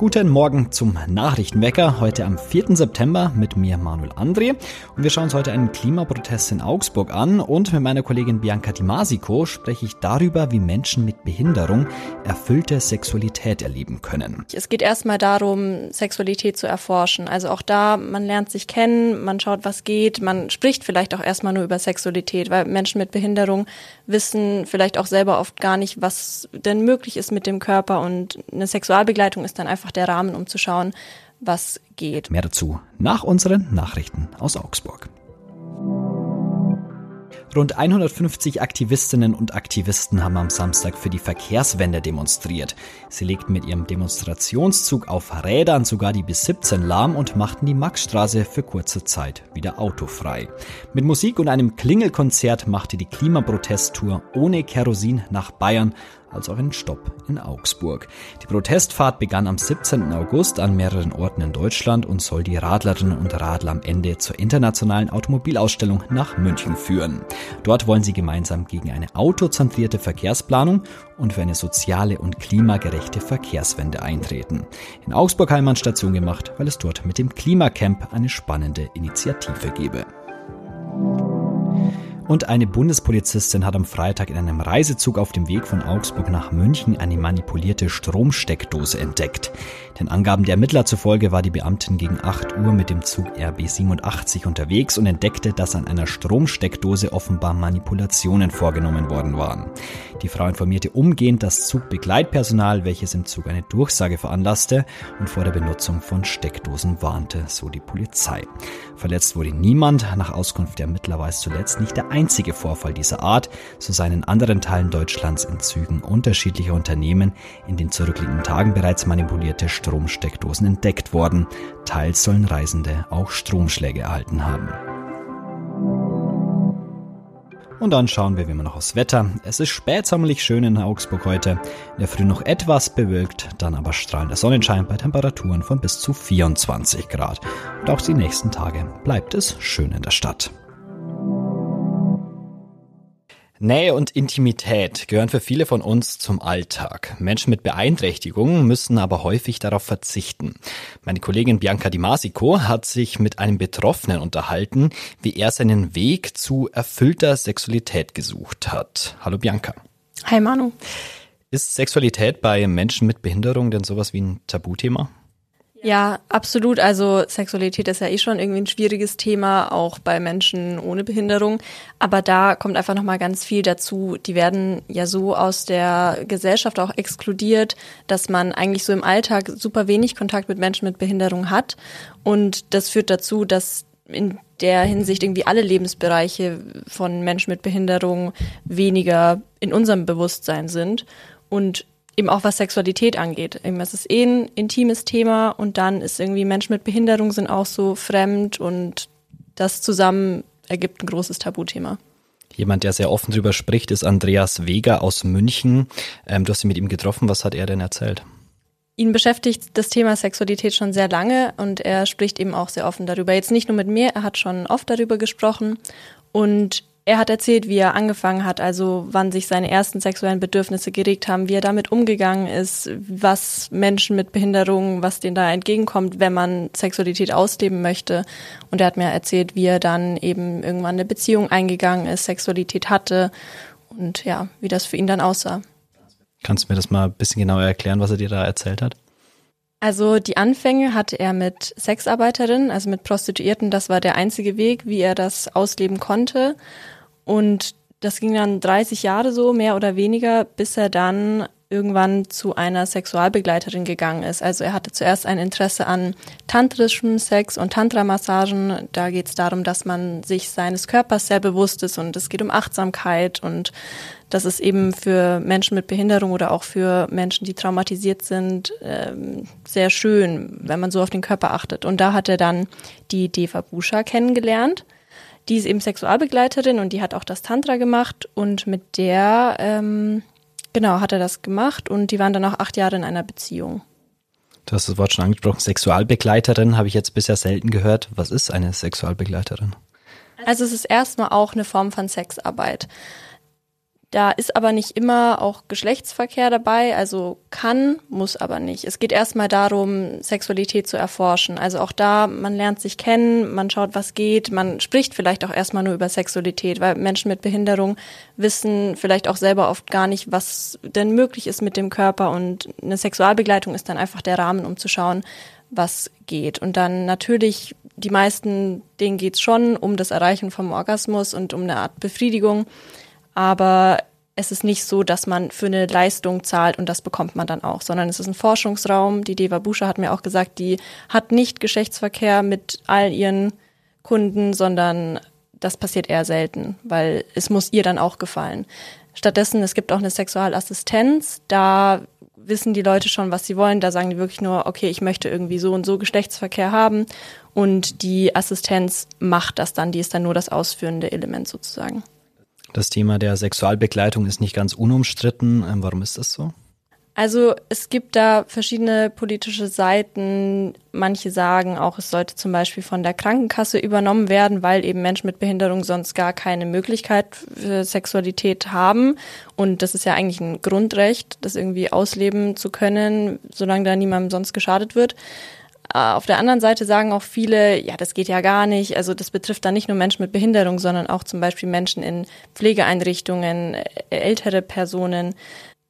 Guten Morgen zum Nachrichtenwecker, heute am 4. September mit mir Manuel André. Und wir schauen uns heute einen Klimaprotest in Augsburg an und mit meiner Kollegin Bianca Di Masico spreche ich darüber, wie Menschen mit Behinderung erfüllte Sexualität erleben können. Es geht erstmal darum, Sexualität zu erforschen. Also auch da, man lernt sich kennen, man schaut, was geht, man spricht vielleicht auch erstmal nur über Sexualität, weil Menschen mit Behinderung wissen vielleicht auch selber oft gar nicht, was denn möglich ist mit dem Körper und eine Sexualbegleitung ist dann einfach einfach der Rahmen, um zu schauen, was geht. Mehr dazu nach unseren Nachrichten aus Augsburg. Rund 150 Aktivistinnen und Aktivisten haben am Samstag für die Verkehrswende demonstriert. Sie legten mit ihrem Demonstrationszug auf Rädern sogar die bis 17 lahm und machten die Maxstraße für kurze Zeit wieder autofrei. Mit Musik und einem Klingelkonzert machte die Klimaprotesttour ohne Kerosin nach Bayern als auch einen Stopp in Augsburg. Die Protestfahrt begann am 17. August an mehreren Orten in Deutschland und soll die Radlerinnen und Radler am Ende zur internationalen Automobilausstellung nach München führen. Dort wollen sie gemeinsam gegen eine autozentrierte Verkehrsplanung und für eine soziale und klimagerechte Verkehrswende eintreten. In Augsburg haben wir Station gemacht, weil es dort mit dem Klimacamp eine spannende Initiative gebe. Und eine Bundespolizistin hat am Freitag in einem Reisezug auf dem Weg von Augsburg nach München eine manipulierte Stromsteckdose entdeckt. Den Angaben der Ermittler zufolge war die Beamtin gegen 8 Uhr mit dem Zug RB 87 unterwegs und entdeckte, dass an einer Stromsteckdose offenbar Manipulationen vorgenommen worden waren. Die Frau informierte umgehend das Zugbegleitpersonal, welches im Zug eine Durchsage veranlasste und vor der Benutzung von Steckdosen warnte, so die Polizei. Verletzt wurde niemand. Nach Auskunft der Ermittler war es zuletzt nicht der einzige Vorfall dieser Art. So seien in anderen Teilen Deutschlands in Zügen unterschiedlicher Unternehmen in den zurückliegenden Tagen bereits manipulierte Stromsteckdosen entdeckt worden. Teils sollen Reisende auch Stromschläge erhalten haben. Und dann schauen wir wie immer noch aufs Wetter. Es ist spätsommerlich schön in Augsburg heute. In der Früh noch etwas bewölkt, dann aber strahlender Sonnenschein bei Temperaturen von bis zu 24 Grad. Und auch die nächsten Tage bleibt es schön in der Stadt. Nähe und Intimität gehören für viele von uns zum Alltag. Menschen mit Beeinträchtigungen müssen aber häufig darauf verzichten. Meine Kollegin Bianca Di Masico hat sich mit einem Betroffenen unterhalten, wie er seinen Weg zu erfüllter Sexualität gesucht hat. Hallo Bianca. Hi Manu. Ist Sexualität bei Menschen mit Behinderung denn sowas wie ein Tabuthema? Ja, absolut. Also Sexualität ist ja eh schon irgendwie ein schwieriges Thema, auch bei Menschen ohne Behinderung. Aber da kommt einfach nochmal ganz viel dazu. Die werden ja so aus der Gesellschaft auch exkludiert, dass man eigentlich so im Alltag super wenig Kontakt mit Menschen mit Behinderung hat. Und das führt dazu, dass in der Hinsicht irgendwie alle Lebensbereiche von Menschen mit Behinderung weniger in unserem Bewusstsein sind. Und eben auch was Sexualität angeht. Eben, es ist eh ein intimes Thema und dann ist irgendwie Menschen mit Behinderung sind auch so fremd und das zusammen ergibt ein großes Tabuthema. Jemand, der sehr offen drüber spricht, ist Andreas Weger aus München. Ähm, du hast ihn mit ihm getroffen. Was hat er denn erzählt? Ihn beschäftigt das Thema Sexualität schon sehr lange und er spricht eben auch sehr offen darüber. Jetzt nicht nur mit mir, er hat schon oft darüber gesprochen und er hat erzählt, wie er angefangen hat, also wann sich seine ersten sexuellen Bedürfnisse geregt haben, wie er damit umgegangen ist, was Menschen mit Behinderungen, was denen da entgegenkommt, wenn man Sexualität ausleben möchte. Und er hat mir erzählt, wie er dann eben irgendwann eine Beziehung eingegangen ist, Sexualität hatte und ja, wie das für ihn dann aussah. Kannst du mir das mal ein bisschen genauer erklären, was er dir da erzählt hat? Also die Anfänge hatte er mit Sexarbeiterinnen, also mit Prostituierten. Das war der einzige Weg, wie er das ausleben konnte. Und das ging dann 30 Jahre so, mehr oder weniger, bis er dann irgendwann zu einer Sexualbegleiterin gegangen ist. Also er hatte zuerst ein Interesse an tantrischem Sex und Tantra-Massagen. Da geht es darum, dass man sich seines Körpers sehr bewusst ist und es geht um Achtsamkeit und das ist eben für Menschen mit Behinderung oder auch für Menschen, die traumatisiert sind, ähm, sehr schön, wenn man so auf den Körper achtet. Und da hat er dann die Deva Busha kennengelernt. Die ist eben Sexualbegleiterin und die hat auch das Tantra gemacht und mit der ähm, Genau, hat er das gemacht und die waren dann auch acht Jahre in einer Beziehung. Du hast das Wort schon angesprochen, Sexualbegleiterin habe ich jetzt bisher selten gehört. Was ist eine Sexualbegleiterin? Also es ist erstmal auch eine Form von Sexarbeit. Da ist aber nicht immer auch Geschlechtsverkehr dabei, also kann, muss aber nicht. Es geht erstmal darum, Sexualität zu erforschen. Also auch da, man lernt sich kennen, man schaut, was geht, man spricht vielleicht auch erstmal nur über Sexualität, weil Menschen mit Behinderung wissen vielleicht auch selber oft gar nicht, was denn möglich ist mit dem Körper und eine Sexualbegleitung ist dann einfach der Rahmen, um zu schauen, was geht. Und dann natürlich, die meisten, denen geht's schon um das Erreichen vom Orgasmus und um eine Art Befriedigung aber es ist nicht so, dass man für eine Leistung zahlt und das bekommt man dann auch, sondern es ist ein Forschungsraum. Die Deva Buscher hat mir auch gesagt, die hat nicht Geschlechtsverkehr mit all ihren Kunden, sondern das passiert eher selten, weil es muss ihr dann auch gefallen. Stattdessen, es gibt auch eine Sexualassistenz, da wissen die Leute schon, was sie wollen. Da sagen die wirklich nur, okay, ich möchte irgendwie so und so Geschlechtsverkehr haben. Und die Assistenz macht das dann, die ist dann nur das ausführende Element sozusagen. Das Thema der Sexualbegleitung ist nicht ganz unumstritten. Ähm, warum ist das so? Also es gibt da verschiedene politische Seiten. Manche sagen auch, es sollte zum Beispiel von der Krankenkasse übernommen werden, weil eben Menschen mit Behinderung sonst gar keine Möglichkeit für Sexualität haben. Und das ist ja eigentlich ein Grundrecht, das irgendwie ausleben zu können, solange da niemandem sonst geschadet wird. Äh, auf der anderen Seite sagen auch viele, ja, das geht ja gar nicht. Also das betrifft dann nicht nur Menschen mit Behinderung, sondern auch zum Beispiel Menschen in Pflegeeinrichtungen, äh, ältere Personen.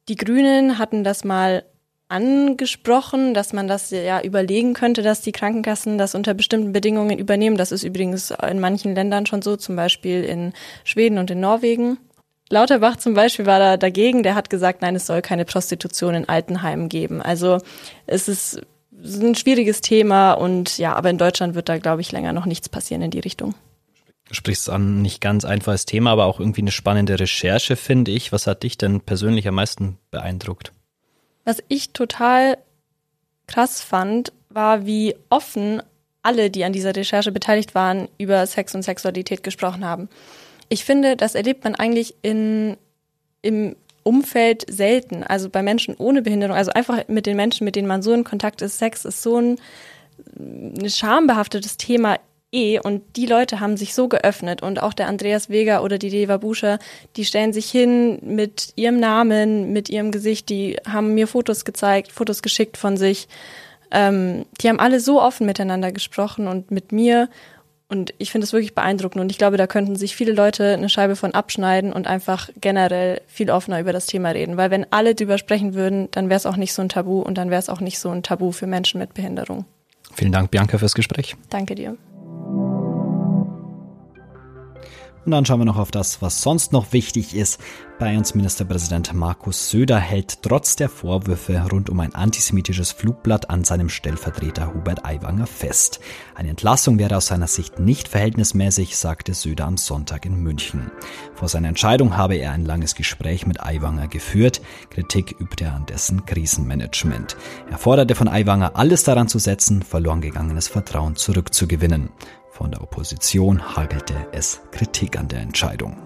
Die Grünen hatten das mal angesprochen, dass man das ja überlegen könnte, dass die Krankenkassen das unter bestimmten Bedingungen übernehmen. Das ist übrigens in manchen Ländern schon so, zum Beispiel in Schweden und in Norwegen. Lauterbach zum Beispiel war da dagegen, der hat gesagt, nein, es soll keine Prostitution in Altenheimen geben. Also es ist ist ein schwieriges Thema und ja, aber in Deutschland wird da, glaube ich, länger noch nichts passieren in die Richtung. Du sprichst an, nicht ganz einfaches Thema, aber auch irgendwie eine spannende Recherche, finde ich. Was hat dich denn persönlich am meisten beeindruckt? Was ich total krass fand, war, wie offen alle, die an dieser Recherche beteiligt waren, über Sex und Sexualität gesprochen haben. Ich finde, das erlebt man eigentlich in, im Umfeld selten. Also bei Menschen ohne Behinderung, also einfach mit den Menschen, mit denen man so in Kontakt ist, Sex ist so ein, ein schambehaftetes Thema eh. Und die Leute haben sich so geöffnet. Und auch der Andreas Weger oder die Deva Buscher, die stellen sich hin mit ihrem Namen, mit ihrem Gesicht, die haben mir Fotos gezeigt, Fotos geschickt von sich. Ähm, die haben alle so offen miteinander gesprochen und mit mir und ich finde es wirklich beeindruckend und ich glaube, da könnten sich viele Leute eine Scheibe von abschneiden und einfach generell viel offener über das Thema reden. Weil wenn alle drüber sprechen würden, dann wäre es auch nicht so ein Tabu und dann wäre es auch nicht so ein Tabu für Menschen mit Behinderung. Vielen Dank, Bianca, fürs Gespräch. Danke dir. Und dann schauen wir noch auf das, was sonst noch wichtig ist. Bayerns Ministerpräsident Markus Söder hält trotz der Vorwürfe rund um ein antisemitisches Flugblatt an seinem Stellvertreter Hubert Aiwanger fest. Eine Entlassung wäre aus seiner Sicht nicht verhältnismäßig, sagte Söder am Sonntag in München. Vor seiner Entscheidung habe er ein langes Gespräch mit Aiwanger geführt. Kritik übte er an dessen Krisenmanagement. Er forderte von Aiwanger alles daran zu setzen, verloren gegangenes Vertrauen zurückzugewinnen. Von der Opposition hagelte es Kritik an der Entscheidung.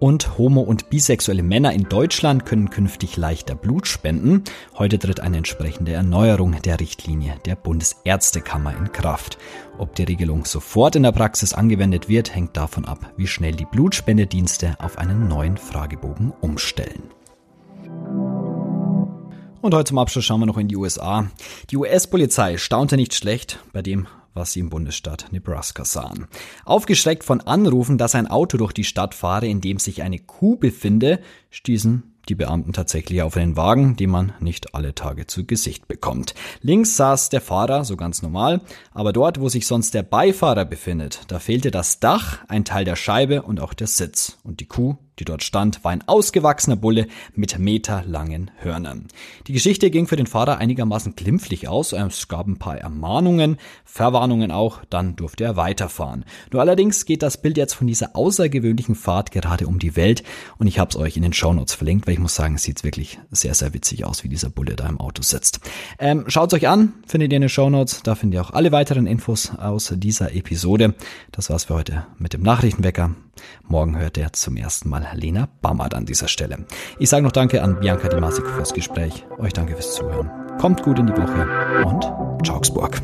Und homo- und bisexuelle Männer in Deutschland können künftig leichter Blut spenden. Heute tritt eine entsprechende Erneuerung der Richtlinie der Bundesärztekammer in Kraft. Ob die Regelung sofort in der Praxis angewendet wird, hängt davon ab, wie schnell die Blutspendedienste auf einen neuen Fragebogen umstellen. Und heute zum Abschluss schauen wir noch in die USA. Die US-Polizei staunte nicht schlecht bei dem, was sie im Bundesstaat Nebraska sahen. Aufgeschreckt von Anrufen, dass ein Auto durch die Stadt fahre, in dem sich eine Kuh befinde, stießen die Beamten tatsächlich auf einen Wagen, den man nicht alle Tage zu Gesicht bekommt. Links saß der Fahrer, so ganz normal, aber dort, wo sich sonst der Beifahrer befindet, da fehlte das Dach, ein Teil der Scheibe und auch der Sitz. Und die Kuh die dort stand, war ein ausgewachsener Bulle mit meterlangen Hörnern. Die Geschichte ging für den Fahrer einigermaßen glimpflich aus. Es gab ein paar Ermahnungen, Verwarnungen auch, dann durfte er weiterfahren. Nur allerdings geht das Bild jetzt von dieser außergewöhnlichen Fahrt gerade um die Welt und ich habe es euch in den Shownotes verlinkt, weil ich muss sagen, es sieht wirklich sehr, sehr witzig aus, wie dieser Bulle da im Auto sitzt. Ähm, Schaut euch an, findet ihr in den Shownotes, da findet ihr auch alle weiteren Infos aus dieser Episode. Das war's für heute mit dem Nachrichtenwecker. Morgen hört ihr zum ersten Mal Lena Bammert an dieser Stelle. Ich sage noch Danke an Bianca Di Masico fürs Gespräch. Euch danke fürs Zuhören. Kommt gut in die Woche und Augsburg.